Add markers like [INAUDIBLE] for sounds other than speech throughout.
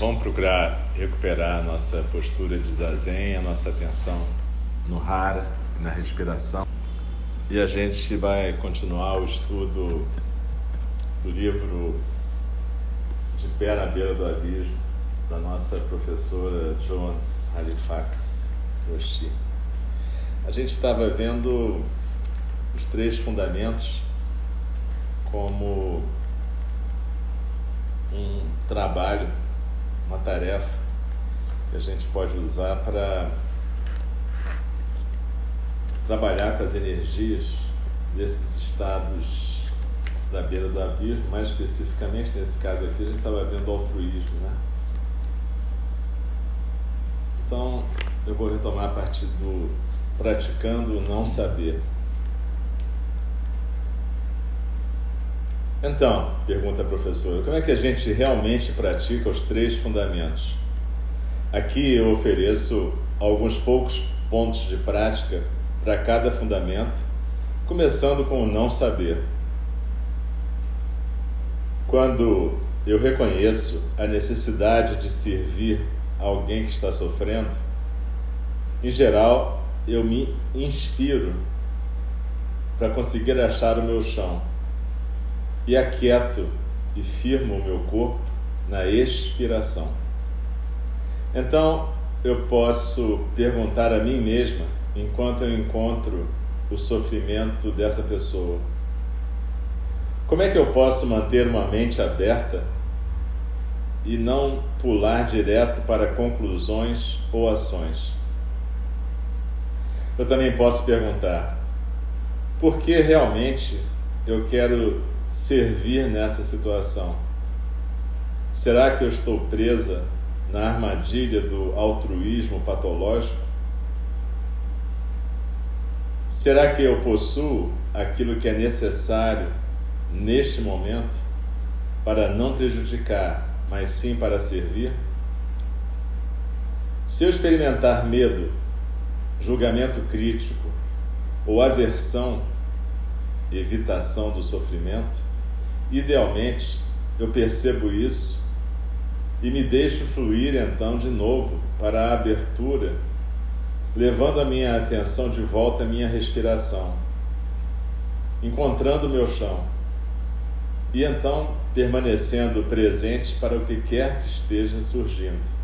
vamos procurar recuperar a nossa postura de zazen, a nossa atenção no hara, na respiração. E a gente vai continuar o estudo do livro De Pé na Beira do Abismo, da nossa professora Joan Halifax Roshi. A gente estava vendo os três fundamentos como um trabalho uma tarefa que a gente pode usar para trabalhar com as energias desses estados da beira do abismo, mais especificamente nesse caso aqui, a gente estava vendo altruísmo, né? Então, eu vou retomar a partir do praticando o não saber. Então, pergunta a professora, como é que a gente realmente pratica os três fundamentos? Aqui eu ofereço alguns poucos pontos de prática para cada fundamento, começando com o não saber. Quando eu reconheço a necessidade de servir alguém que está sofrendo, em geral eu me inspiro para conseguir achar o meu chão e aquieto e firmo o meu corpo na expiração. Então eu posso perguntar a mim mesma, enquanto eu encontro o sofrimento dessa pessoa: como é que eu posso manter uma mente aberta e não pular direto para conclusões ou ações? Eu também posso perguntar: por que realmente eu quero servir nessa situação? Será que eu estou presa na armadilha do altruísmo patológico? Será que eu possuo aquilo que é necessário neste momento para não prejudicar, mas sim para servir? Se eu experimentar medo, julgamento crítico ou aversão evitação do sofrimento, idealmente eu percebo isso e me deixo fluir então de novo para a abertura, levando a minha atenção de volta à minha respiração, encontrando meu chão e então permanecendo presente para o que quer que esteja surgindo.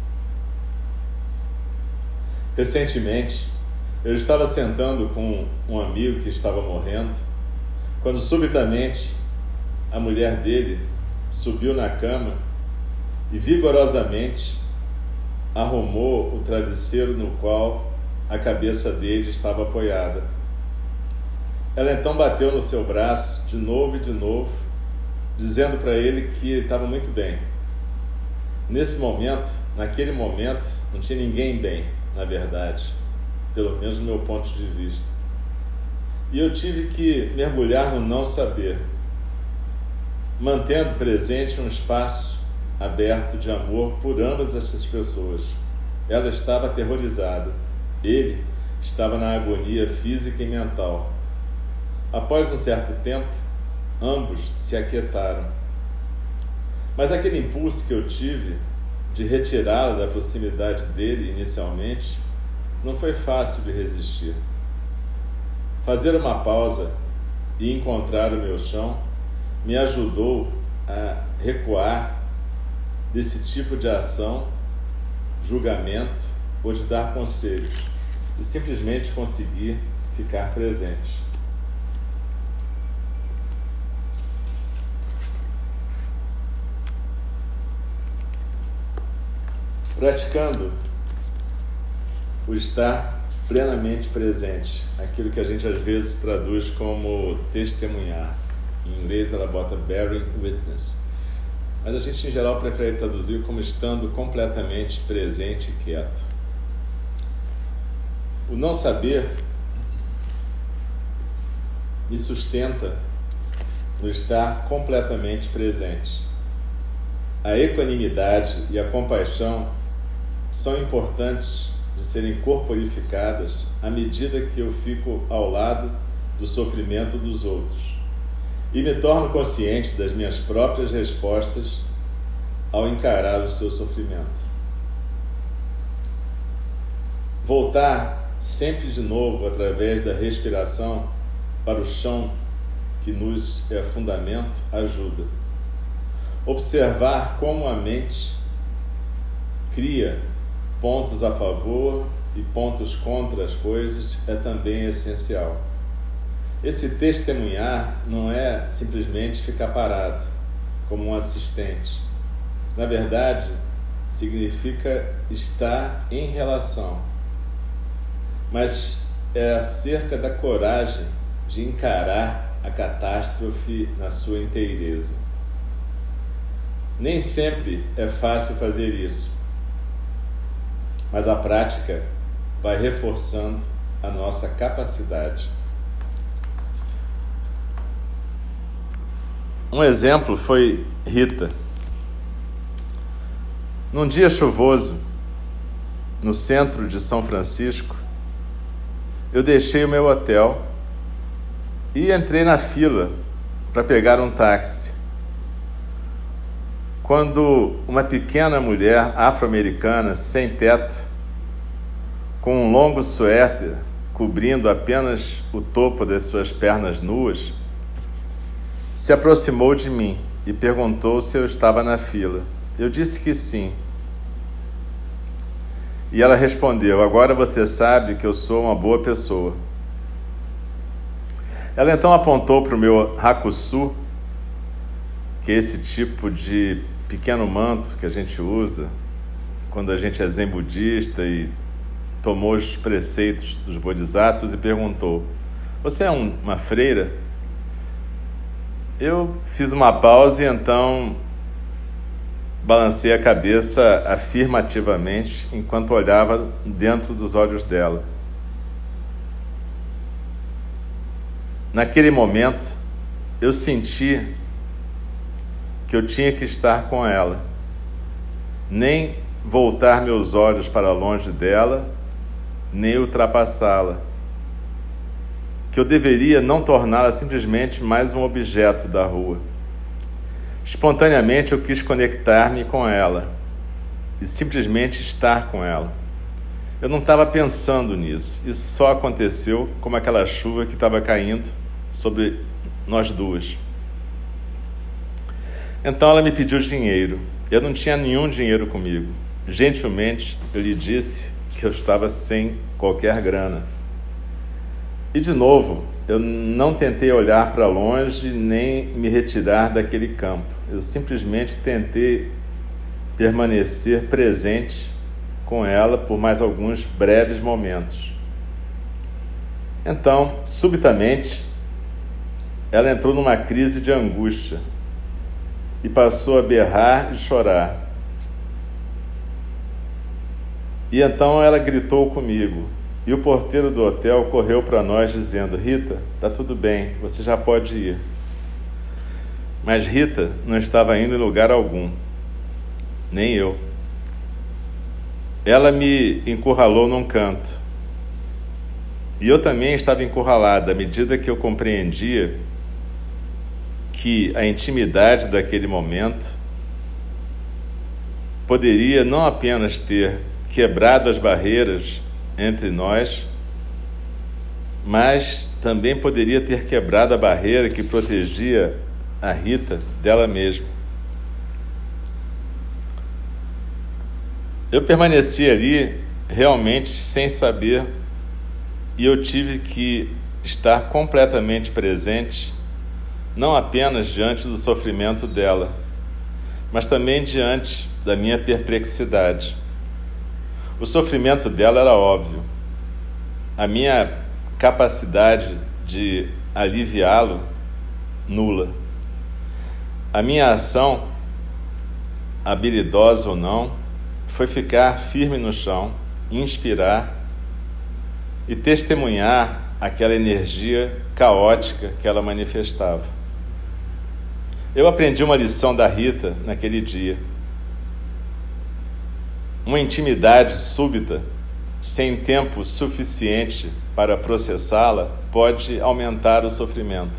Recentemente, eu estava sentando com um amigo que estava morrendo quando subitamente a mulher dele subiu na cama e vigorosamente arrumou o travesseiro no qual a cabeça dele estava apoiada. Ela então bateu no seu braço de novo e de novo, dizendo para ele que ele estava muito bem. Nesse momento, naquele momento, não tinha ninguém bem, na verdade, pelo menos do meu ponto de vista. E eu tive que mergulhar no não saber, mantendo presente um espaço aberto de amor por ambas essas pessoas. Ela estava aterrorizada, ele estava na agonia física e mental. Após um certo tempo, ambos se aquietaram. Mas aquele impulso que eu tive de retirá-la da proximidade dele inicialmente não foi fácil de resistir. Fazer uma pausa e encontrar o meu chão me ajudou a recuar desse tipo de ação, julgamento ou de dar conselhos e simplesmente conseguir ficar presente. Praticando o estar plenamente presente, aquilo que a gente às vezes traduz como testemunhar. Em inglês ela bota bearing witness. Mas a gente em geral prefere traduzir como estando completamente presente e quieto. O não saber me sustenta no estar completamente presente. A equanimidade e a compaixão são importantes de serem corporificadas à medida que eu fico ao lado do sofrimento dos outros e me torno consciente das minhas próprias respostas ao encarar o seu sofrimento. Voltar sempre de novo através da respiração para o chão que nos é fundamento ajuda. Observar como a mente cria pontos a favor e pontos contra as coisas é também essencial. Esse testemunhar não é simplesmente ficar parado como um assistente. Na verdade, significa estar em relação. Mas é acerca da coragem de encarar a catástrofe na sua inteireza. Nem sempre é fácil fazer isso mas a prática vai reforçando a nossa capacidade. Um exemplo foi Rita. Num dia chuvoso, no centro de São Francisco, eu deixei o meu hotel e entrei na fila para pegar um táxi. Quando uma pequena mulher afro-americana sem teto, com um longo suéter cobrindo apenas o topo das suas pernas nuas, se aproximou de mim e perguntou se eu estava na fila. Eu disse que sim. E ela respondeu: Agora você sabe que eu sou uma boa pessoa. Ela então apontou para o meu hakusu, que é esse tipo de pequeno manto que a gente usa quando a gente é zen budista e tomou os preceitos dos bodhisattvas e perguntou: Você é um, uma freira? Eu fiz uma pausa e então balancei a cabeça afirmativamente enquanto olhava dentro dos olhos dela. Naquele momento, eu senti que eu tinha que estar com ela, nem voltar meus olhos para longe dela, nem ultrapassá-la. Que eu deveria não torná-la simplesmente mais um objeto da rua. Espontaneamente eu quis conectar-me com ela e simplesmente estar com ela. Eu não estava pensando nisso. Isso só aconteceu como aquela chuva que estava caindo sobre nós duas. Então ela me pediu dinheiro. Eu não tinha nenhum dinheiro comigo. Gentilmente eu lhe disse que eu estava sem qualquer grana. E de novo, eu não tentei olhar para longe nem me retirar daquele campo. Eu simplesmente tentei permanecer presente com ela por mais alguns breves momentos. Então, subitamente, ela entrou numa crise de angústia e passou a berrar e chorar. E então ela gritou comigo: e o porteiro do hotel correu para nós dizendo: Rita, tá tudo bem, você já pode ir. Mas Rita não estava indo em lugar algum, nem eu. Ela me encurralou num canto. E eu também estava encurralada à medida que eu compreendia que a intimidade daquele momento poderia não apenas ter quebrado as barreiras entre nós, mas também poderia ter quebrado a barreira que protegia a Rita dela mesma. Eu permaneci ali realmente sem saber e eu tive que estar completamente presente, não apenas diante do sofrimento dela, mas também diante da minha perplexidade. O sofrimento dela era óbvio. A minha capacidade de aliviá-lo, nula. A minha ação, habilidosa ou não, foi ficar firme no chão, inspirar e testemunhar aquela energia caótica que ela manifestava. Eu aprendi uma lição da Rita naquele dia. Uma intimidade súbita, sem tempo suficiente para processá-la, pode aumentar o sofrimento.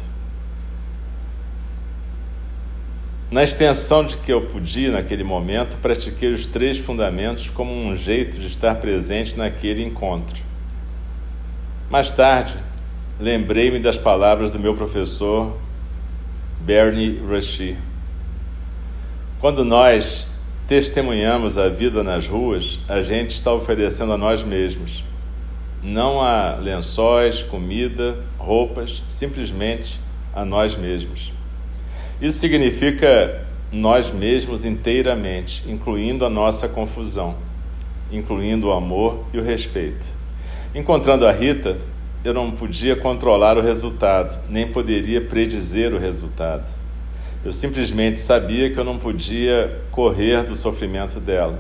Na extensão de que eu podia naquele momento, pratiquei os três fundamentos como um jeito de estar presente naquele encontro. Mais tarde, lembrei-me das palavras do meu professor Bernie Rushy. Quando nós testemunhamos a vida nas ruas, a gente está oferecendo a nós mesmos. Não a lençóis, comida, roupas, simplesmente a nós mesmos. Isso significa nós mesmos inteiramente, incluindo a nossa confusão, incluindo o amor e o respeito. Encontrando a Rita, eu não podia controlar o resultado, nem poderia predizer o resultado. Eu simplesmente sabia que eu não podia correr do sofrimento dela.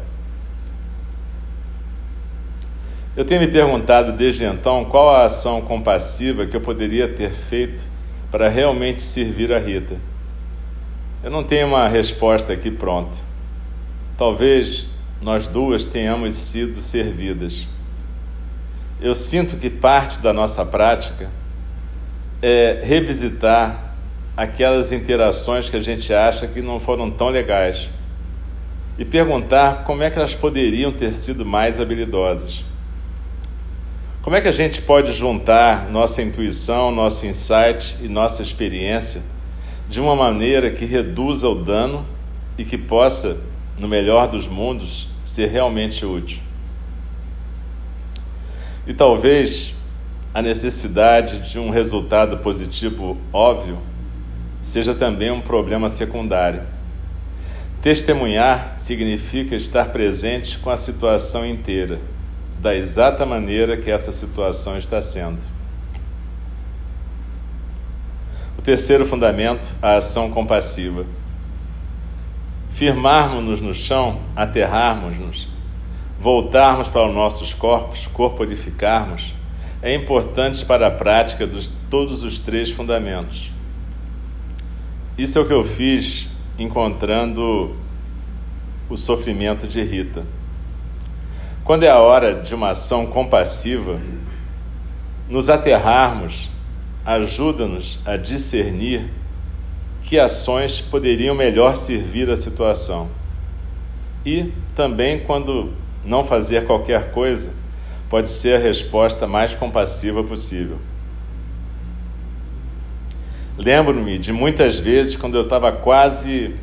Eu tenho me perguntado desde então qual a ação compassiva que eu poderia ter feito para realmente servir a Rita. Eu não tenho uma resposta aqui pronta. Talvez nós duas tenhamos sido servidas. Eu sinto que parte da nossa prática é revisitar aquelas interações que a gente acha que não foram tão legais e perguntar como é que elas poderiam ter sido mais habilidosas. Como é que a gente pode juntar nossa intuição, nosso insight e nossa experiência de uma maneira que reduza o dano e que possa, no melhor dos mundos, ser realmente útil? E talvez a necessidade de um resultado positivo óbvio seja também um problema secundário. Testemunhar significa estar presente com a situação inteira, da exata maneira que essa situação está sendo. O terceiro fundamento, a ação compassiva. Firmarmos-nos no chão, aterrarmos-nos, voltarmos para os nossos corpos, corporificarmos, é importante para a prática de todos os três fundamentos. Isso é o que eu fiz encontrando o sofrimento de Rita. Quando é a hora de uma ação compassiva, nos aterrarmos ajuda-nos a discernir que ações poderiam melhor servir a situação. E também, quando não fazer qualquer coisa, pode ser a resposta mais compassiva possível. Lembro-me de muitas vezes quando eu estava quase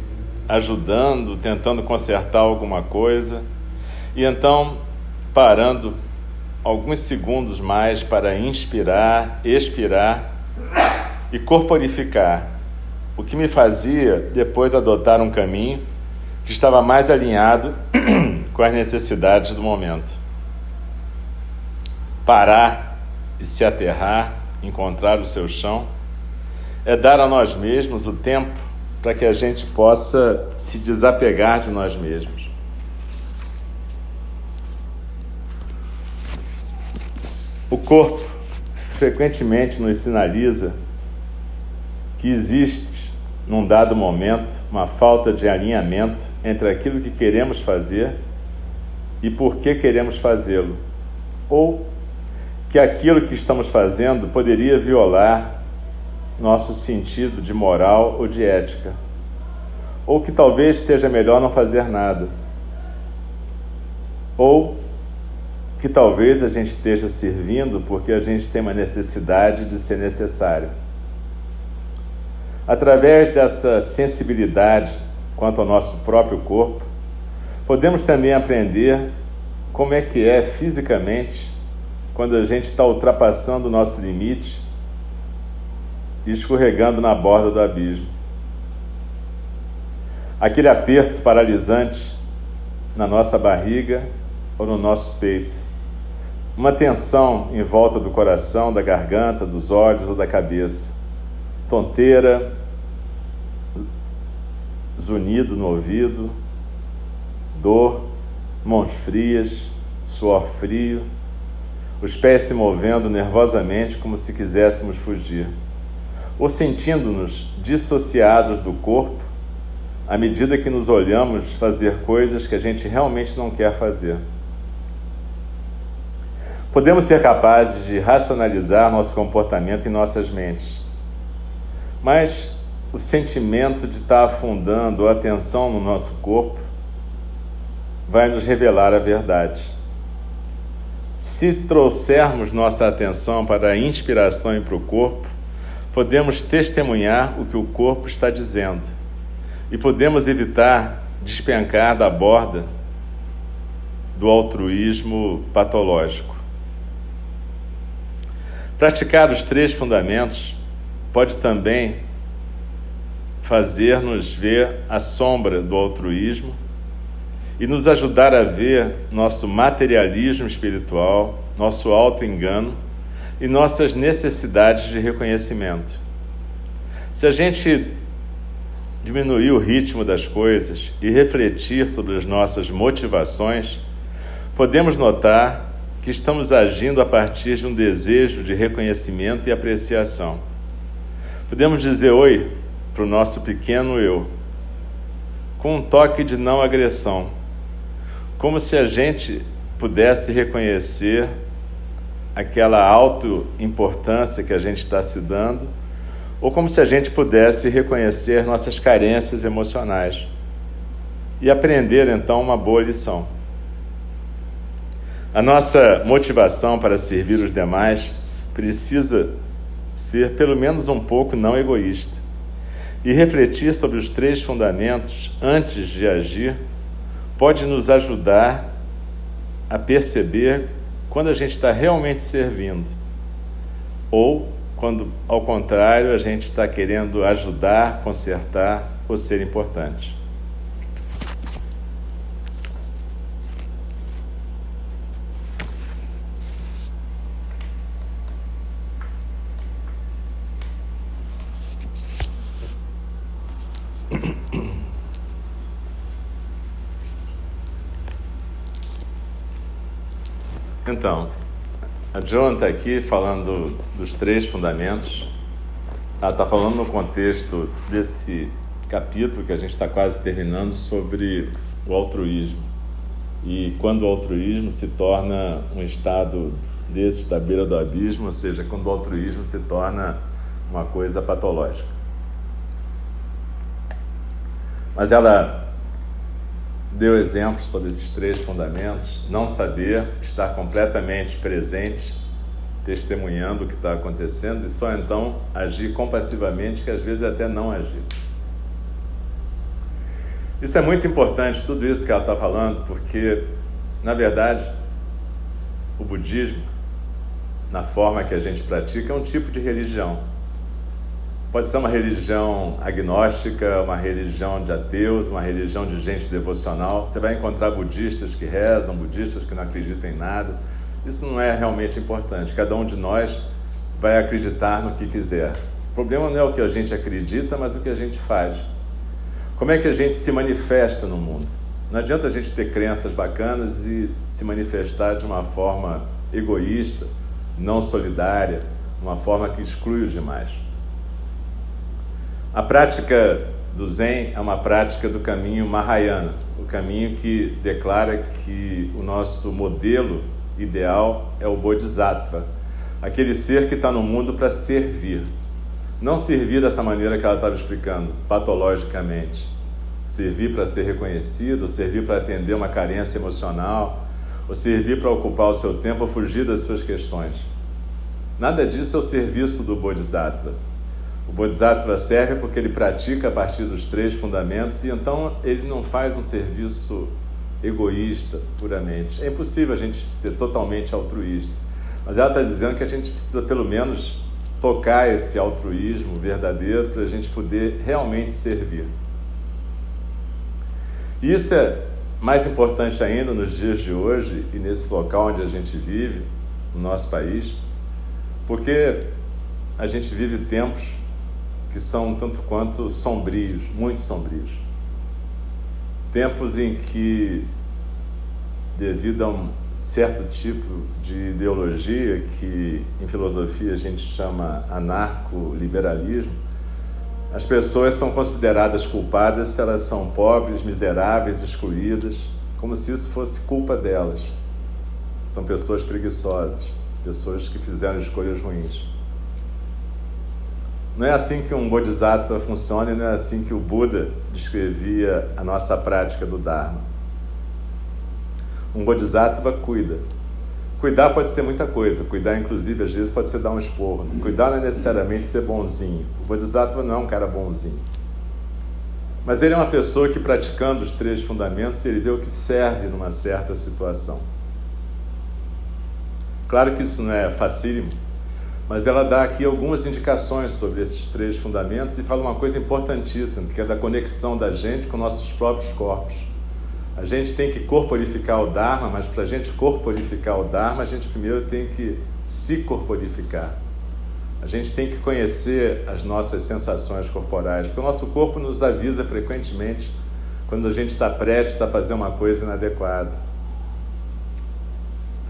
ajudando, tentando consertar alguma coisa, e então parando alguns segundos mais para inspirar, expirar e corporificar, o que me fazia depois adotar um caminho que estava mais alinhado [CLEARS THROAT] com as necessidades do momento. Parar e se aterrar, encontrar o seu chão é dar a nós mesmos o tempo para que a gente possa se desapegar de nós mesmos. O corpo frequentemente nos sinaliza que existe, num dado momento, uma falta de alinhamento entre aquilo que queremos fazer e por que queremos fazê-lo, ou que aquilo que estamos fazendo poderia violar nosso sentido de moral ou de ética, ou que talvez seja melhor não fazer nada, ou que talvez a gente esteja servindo porque a gente tem uma necessidade de ser necessário. Através dessa sensibilidade quanto ao nosso próprio corpo, podemos também aprender como é que é fisicamente quando a gente está ultrapassando o nosso limite e escorregando na borda do abismo. Aquele aperto paralisante na nossa barriga ou no nosso peito. Uma tensão em volta do coração, da garganta, dos olhos ou da cabeça, tonteira, zunido no ouvido, dor, mãos frias, suor frio, os pés se movendo nervosamente como se quiséssemos fugir, ou sentindo-nos dissociados do corpo à medida que nos olhamos fazer coisas que a gente realmente não quer fazer. Podemos ser capazes de racionalizar nosso comportamento em nossas mentes, mas o sentimento de estar afundando a atenção no nosso corpo vai nos revelar a verdade. Se trouxermos nossa atenção para a inspiração e para o corpo, podemos testemunhar o que o corpo está dizendo e podemos evitar despencar da borda do altruísmo patológico. Praticar os três fundamentos pode também fazer-nos ver a sombra do altruísmo e nos ajudar a ver nosso materialismo espiritual, nosso auto-engano e nossas necessidades de reconhecimento. Se a gente diminuir o ritmo das coisas e refletir sobre as nossas motivações, podemos notar que estamos agindo a partir de um desejo de reconhecimento e apreciação. Podemos dizer oi para o nosso pequeno eu, com um toque de não agressão, como se a gente pudesse reconhecer aquela autoimportância que a gente está se dando, ou como se a gente pudesse reconhecer nossas carências emocionais e aprender então uma boa lição. A nossa motivação para servir os demais precisa ser pelo menos um pouco não egoísta. E refletir sobre os três fundamentos antes de agir pode nos ajudar a perceber quando a gente está realmente servindo ou quando, ao contrário, a gente está querendo ajudar, consertar ou ser importante. Então, a Joan está aqui falando dos três fundamentos. Ela está falando no contexto desse capítulo que a gente está quase terminando sobre o altruísmo. E quando o altruísmo se torna um estado desses da beira do abismo, ou seja, quando o altruísmo se torna uma coisa patológica. Mas ela deu exemplos sobre esses três fundamentos: não saber, estar completamente presente, testemunhando o que está acontecendo e só então agir compassivamente, que às vezes é até não agir. Isso é muito importante, tudo isso que ela está falando, porque, na verdade, o budismo, na forma que a gente pratica, é um tipo de religião Pode ser uma religião agnóstica, uma religião de ateus, uma religião de gente devocional. Você vai encontrar budistas que rezam, budistas que não acreditam em nada. Isso não é realmente importante. Cada um de nós vai acreditar no que quiser. O problema não é o que a gente acredita, mas o que a gente faz. Como é que a gente se manifesta no mundo? Não adianta a gente ter crenças bacanas e se manifestar de uma forma egoísta não solidária, uma forma que exclui os demais. A prática do Zen é uma prática do caminho Mahayana, o caminho que declara que o nosso modelo ideal é o Bodhisattva, aquele ser que está no mundo para servir. Não servir dessa maneira que ela estava explicando, patologicamente. Servir para ser reconhecido, servir para atender uma carência emocional, ou servir para ocupar o seu tempo ou fugir das suas questões. Nada disso é o serviço do Bodhisattva. O Bodhisattva serve porque ele pratica a partir dos três fundamentos e então ele não faz um serviço egoísta puramente. É impossível a gente ser totalmente altruísta. Mas ela está dizendo que a gente precisa pelo menos tocar esse altruísmo verdadeiro para a gente poder realmente servir. E isso é mais importante ainda nos dias de hoje e nesse local onde a gente vive, no nosso país, porque a gente vive tempos que são tanto quanto sombrios, muito sombrios. Tempos em que, devido a um certo tipo de ideologia que em filosofia a gente chama anarco-liberalismo, as pessoas são consideradas culpadas se elas são pobres, miseráveis, excluídas, como se isso fosse culpa delas. São pessoas preguiçosas, pessoas que fizeram escolhas ruins. Não é assim que um bodhisattva funciona e não é assim que o Buda descrevia a nossa prática do Dharma. Um bodhisattva cuida. Cuidar pode ser muita coisa. Cuidar, inclusive, às vezes pode ser dar um esporro. Cuidar não é necessariamente ser bonzinho. O bodhisattva não é um cara bonzinho. Mas ele é uma pessoa que, praticando os três fundamentos, ele vê o que serve numa certa situação. Claro que isso não é facílimo, mas ela dá aqui algumas indicações sobre esses três fundamentos e fala uma coisa importantíssima, que é da conexão da gente com nossos próprios corpos. A gente tem que corporificar o Dharma, mas para a gente corporificar o Dharma, a gente primeiro tem que se corporificar. A gente tem que conhecer as nossas sensações corporais, porque o nosso corpo nos avisa frequentemente quando a gente está prestes a fazer uma coisa inadequada.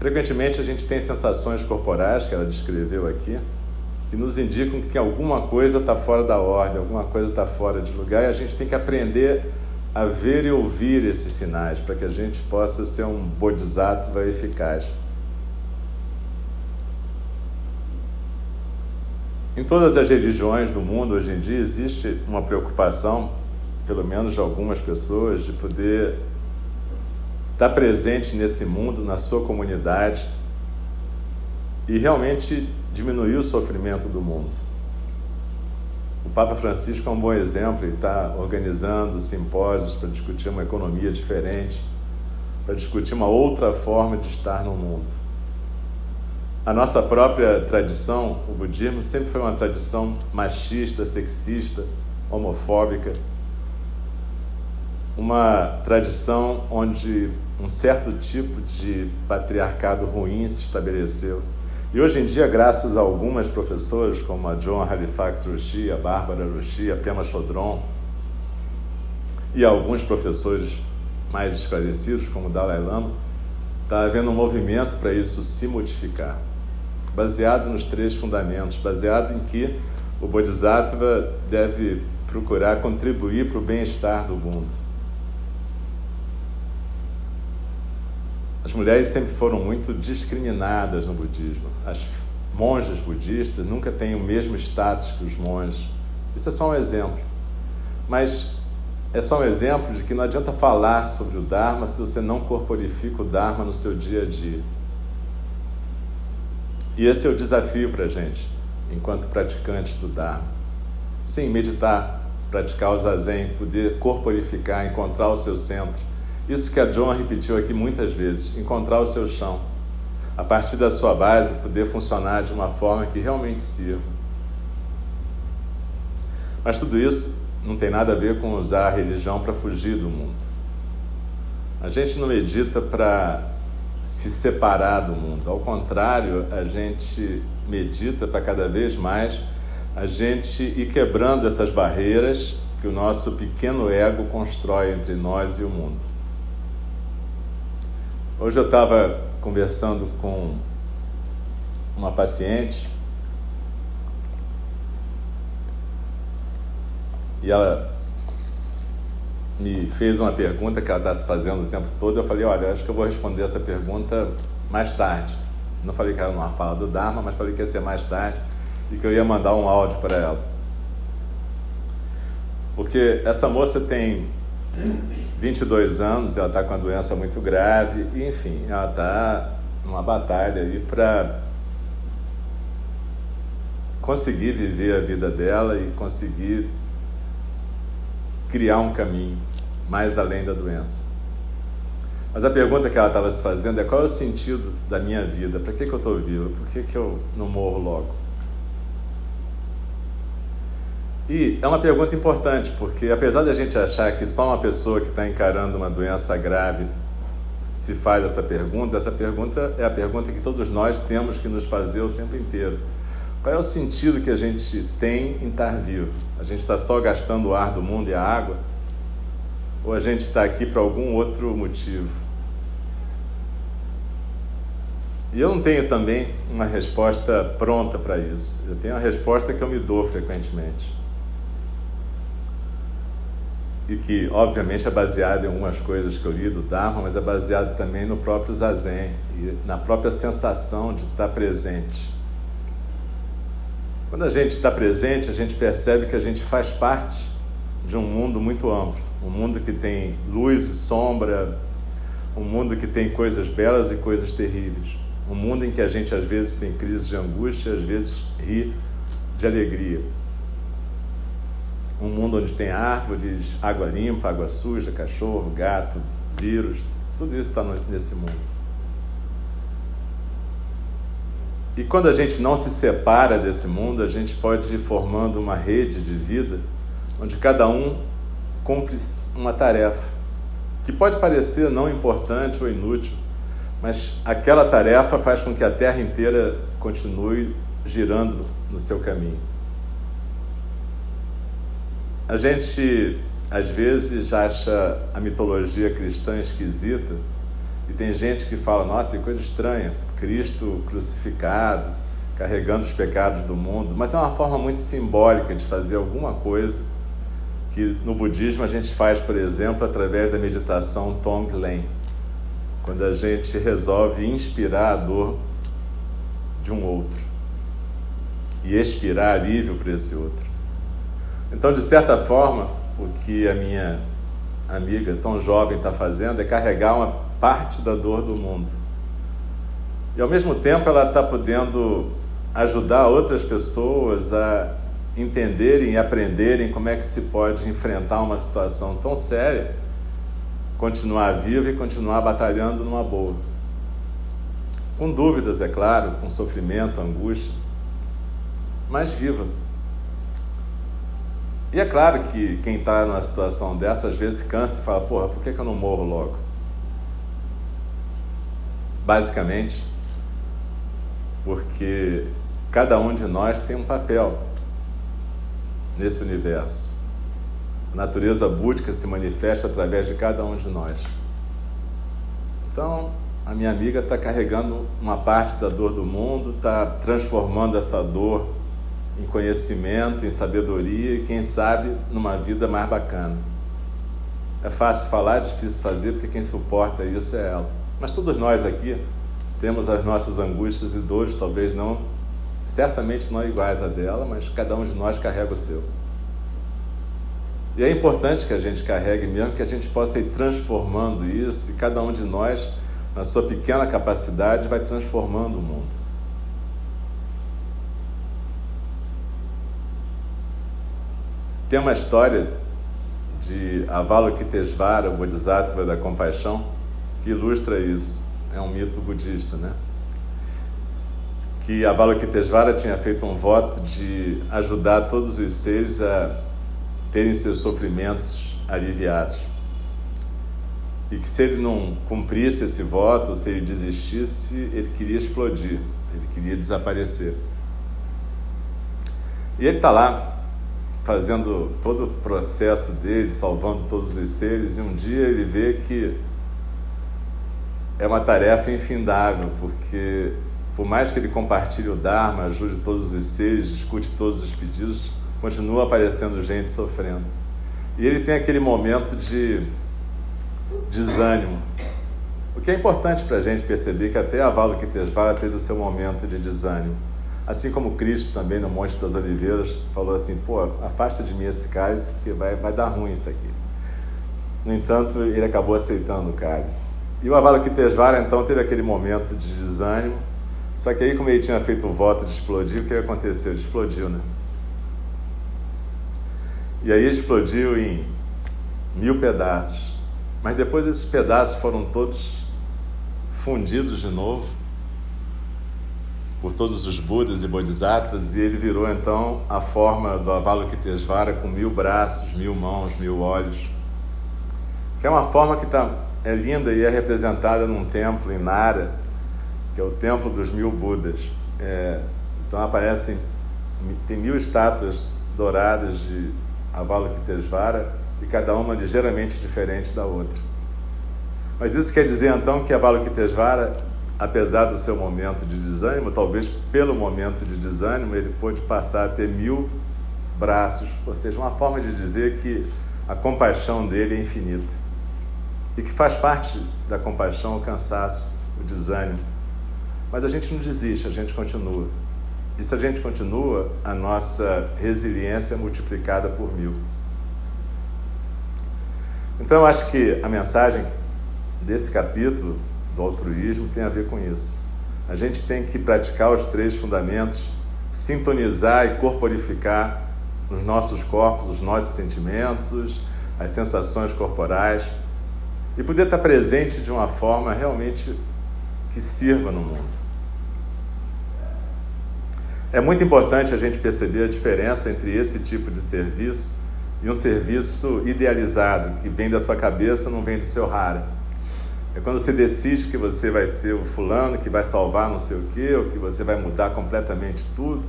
Frequentemente a gente tem sensações corporais, que ela descreveu aqui, que nos indicam que alguma coisa está fora da ordem, alguma coisa está fora de lugar, e a gente tem que aprender a ver e ouvir esses sinais para que a gente possa ser um bodhisattva eficaz. Em todas as religiões do mundo hoje em dia existe uma preocupação, pelo menos de algumas pessoas, de poder estar presente nesse mundo, na sua comunidade e realmente diminuir o sofrimento do mundo. O Papa Francisco é um bom exemplo, ele está organizando simpósios para discutir uma economia diferente, para discutir uma outra forma de estar no mundo. A nossa própria tradição, o budismo, sempre foi uma tradição machista, sexista, homofóbica, uma tradição onde um certo tipo de patriarcado ruim se estabeleceu. E hoje em dia, graças a algumas professoras, como a John Halifax Roshi, a Bárbara Roshi, a Pema Chodron, e alguns professores mais esclarecidos, como o Dalai Lama, está havendo um movimento para isso se modificar, baseado nos três fundamentos, baseado em que o Bodhisattva deve procurar contribuir para o bem-estar do mundo As mulheres sempre foram muito discriminadas no budismo. As monjas budistas nunca têm o mesmo status que os monges. Isso é só um exemplo. Mas é só um exemplo de que não adianta falar sobre o Dharma se você não corporifica o Dharma no seu dia a dia. E esse é o desafio para a gente, enquanto praticantes do Dharma. Sim, meditar, praticar o zazen, poder corporificar, encontrar o seu centro isso que a John repetiu aqui muitas vezes: encontrar o seu chão. A partir da sua base, poder funcionar de uma forma que realmente sirva. Mas tudo isso não tem nada a ver com usar a religião para fugir do mundo. A gente não medita para se separar do mundo. Ao contrário, a gente medita para cada vez mais a gente ir quebrando essas barreiras que o nosso pequeno ego constrói entre nós e o mundo. Hoje eu estava conversando com uma paciente e ela me fez uma pergunta que ela está se fazendo o tempo todo. Eu falei: Olha, acho que eu vou responder essa pergunta mais tarde. Não falei que era uma fala do Dharma, mas falei que ia ser mais tarde e que eu ia mandar um áudio para ela. Porque essa moça tem 22 anos, ela está com uma doença muito grave, e enfim, ela está numa batalha aí para conseguir viver a vida dela e conseguir criar um caminho mais além da doença. Mas a pergunta que ela estava se fazendo é qual é o sentido da minha vida? Para que, que eu estou viva? Por que, que eu não morro logo? E é uma pergunta importante, porque apesar de a gente achar que só uma pessoa que está encarando uma doença grave se faz essa pergunta, essa pergunta é a pergunta que todos nós temos que nos fazer o tempo inteiro. Qual é o sentido que a gente tem em estar vivo? A gente está só gastando o ar do mundo e a água? Ou a gente está aqui por algum outro motivo? E eu não tenho também uma resposta pronta para isso. Eu tenho a resposta que eu me dou frequentemente e que obviamente é baseado em algumas coisas que eu li do Dharma, mas é baseado também no próprio Zazen e na própria sensação de estar presente. Quando a gente está presente, a gente percebe que a gente faz parte de um mundo muito amplo, um mundo que tem luz e sombra, um mundo que tem coisas belas e coisas terríveis, um mundo em que a gente às vezes tem crises de angústia, às vezes ri de alegria um mundo onde tem árvores, água limpa, água suja, cachorro, gato, vírus, tudo isso está nesse mundo. E quando a gente não se separa desse mundo, a gente pode ir formando uma rede de vida onde cada um cumpre uma tarefa que pode parecer não importante ou inútil, mas aquela tarefa faz com que a Terra inteira continue girando no seu caminho. A gente às vezes acha a mitologia cristã esquisita e tem gente que fala: nossa, que coisa estranha, Cristo crucificado, carregando os pecados do mundo. Mas é uma forma muito simbólica de fazer alguma coisa que no budismo a gente faz, por exemplo, através da meditação Tonglen, quando a gente resolve inspirar a dor de um outro e expirar alívio para esse outro. Então, de certa forma, o que a minha amiga tão jovem está fazendo é carregar uma parte da dor do mundo. E ao mesmo tempo ela está podendo ajudar outras pessoas a entenderem e aprenderem como é que se pode enfrentar uma situação tão séria, continuar viva e continuar batalhando numa boa. Com dúvidas, é claro, com sofrimento, angústia, mas viva. E é claro que quem está numa situação dessa, às vezes cansa e fala, porra, por que, que eu não morro logo? Basicamente, porque cada um de nós tem um papel nesse universo. A natureza búdica se manifesta através de cada um de nós. Então, a minha amiga está carregando uma parte da dor do mundo, está transformando essa dor em conhecimento, em sabedoria e, quem sabe, numa vida mais bacana. É fácil falar, é difícil fazer, porque quem suporta isso é ela. Mas todos nós aqui temos as nossas angústias e dores, talvez não, certamente não iguais a dela, mas cada um de nós carrega o seu. E é importante que a gente carregue mesmo, que a gente possa ir transformando isso, e cada um de nós, na sua pequena capacidade, vai transformando o mundo. Tem uma história de Avalokitesvara, o Bodhisattva da compaixão, que ilustra isso. É um mito budista, né? Que Avalokitesvara tinha feito um voto de ajudar todos os seres a terem seus sofrimentos aliviados. E que se ele não cumprisse esse voto, se ele desistisse, ele queria explodir, ele queria desaparecer. E ele está lá fazendo todo o processo dele, salvando todos os seres, e um dia ele vê que é uma tarefa infindável, porque por mais que ele compartilhe o Dharma, ajude todos os seres, discute todos os pedidos, continua aparecendo gente sofrendo. E ele tem aquele momento de desânimo. O que é importante para a gente perceber que até Avalokitesvara teve o seu momento de desânimo. Assim como Cristo também no Monte das Oliveiras falou assim, pô, afasta de mim esse cálice porque vai, vai dar ruim isso aqui. No entanto, ele acabou aceitando o cálice. E o Avalokitesvara então teve aquele momento de desânimo, só que aí como ele tinha feito o voto de explodir, o que aconteceu? Ele explodiu, né? E aí explodiu em mil pedaços. Mas depois esses pedaços foram todos fundidos de novo por todos os Budas e Bodhisattvas, e ele virou então a forma do Avalokitesvara com mil braços, mil mãos, mil olhos, que é uma forma que tá, é linda e é representada num templo em Nara, que é o templo dos mil Budas. É, então aparecem, tem mil estátuas douradas de Avalokitesvara e cada uma ligeiramente diferente da outra. Mas isso quer dizer então que Avalokitesvara apesar do seu momento de desânimo, talvez pelo momento de desânimo, ele pôde passar a ter mil braços, ou seja, uma forma de dizer que a compaixão dele é infinita. E que faz parte da compaixão o cansaço, o desânimo. Mas a gente não desiste, a gente continua. E se a gente continua, a nossa resiliência é multiplicada por mil. Então, eu acho que a mensagem desse capítulo do altruísmo tem a ver com isso. A gente tem que praticar os três fundamentos, sintonizar e corporificar nos nossos corpos os nossos sentimentos, as sensações corporais e poder estar presente de uma forma realmente que sirva no mundo. É muito importante a gente perceber a diferença entre esse tipo de serviço e um serviço idealizado, que vem da sua cabeça, não vem do seu rara. É quando você decide que você vai ser o fulano, que vai salvar não sei o quê, ou que você vai mudar completamente tudo.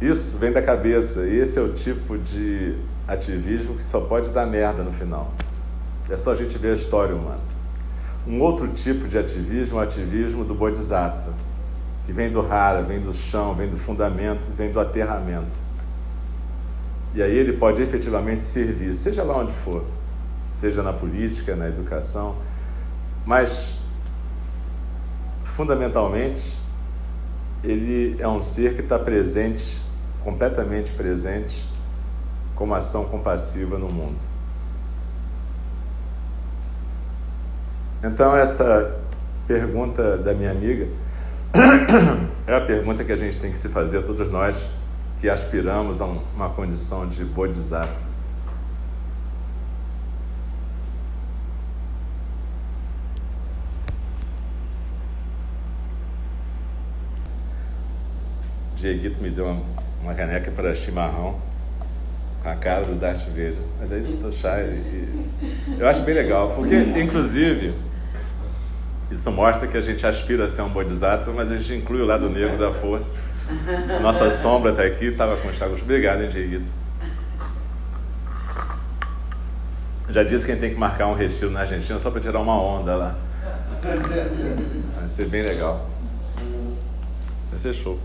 Isso vem da cabeça. E esse é o tipo de ativismo que só pode dar merda no final. É só a gente ver a história humana. Um outro tipo de ativismo é o ativismo do Bodhisattva, que vem do rara, vem do chão, vem do fundamento, vem do aterramento. E aí ele pode efetivamente servir, seja lá onde for seja na política, na educação, mas fundamentalmente ele é um ser que está presente, completamente presente, como ação compassiva no mundo. Então essa pergunta da minha amiga [COUGHS] é a pergunta que a gente tem que se fazer todos nós que aspiramos a uma condição de bodhisattva. Dieguito me deu uma, uma caneca para chimarrão com a cara do Darth Vader. Mas aí botou chá e, Eu acho bem legal, porque, inclusive, isso mostra que a gente aspira a ser um bodhisattva, mas a gente inclui o lado negro da força. Nossa sombra está aqui, estava com os chagos. Obrigado, hein, Dieguito. Já disse que a gente tem que marcar um retiro na Argentina só para tirar uma onda lá. Vai ser bem legal. Vai ser show.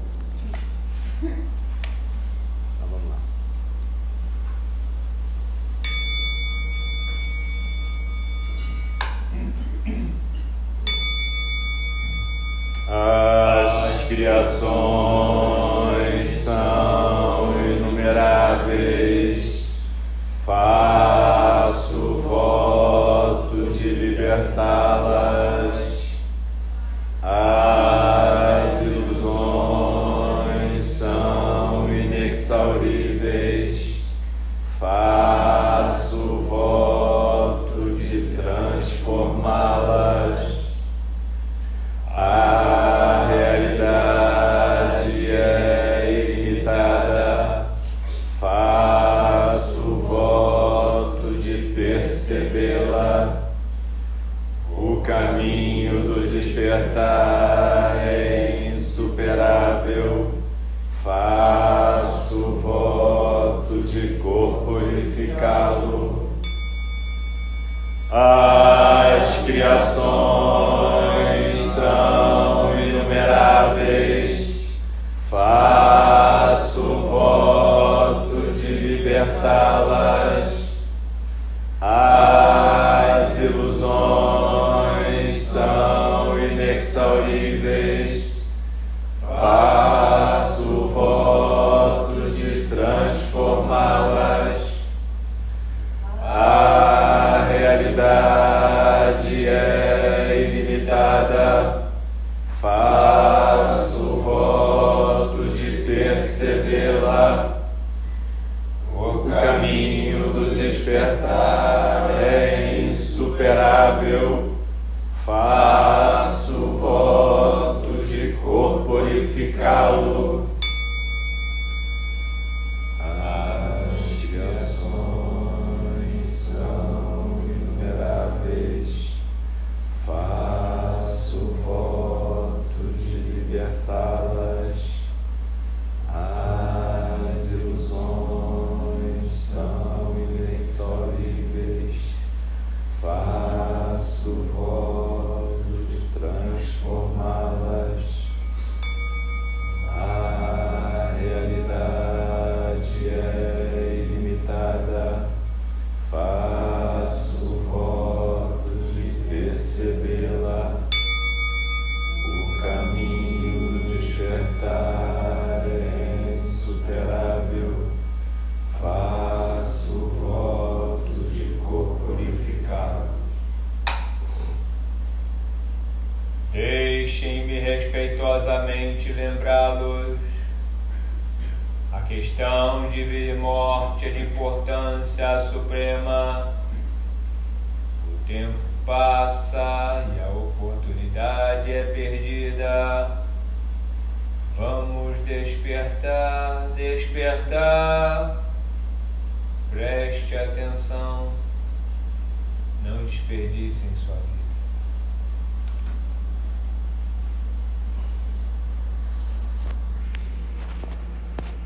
Respeitosamente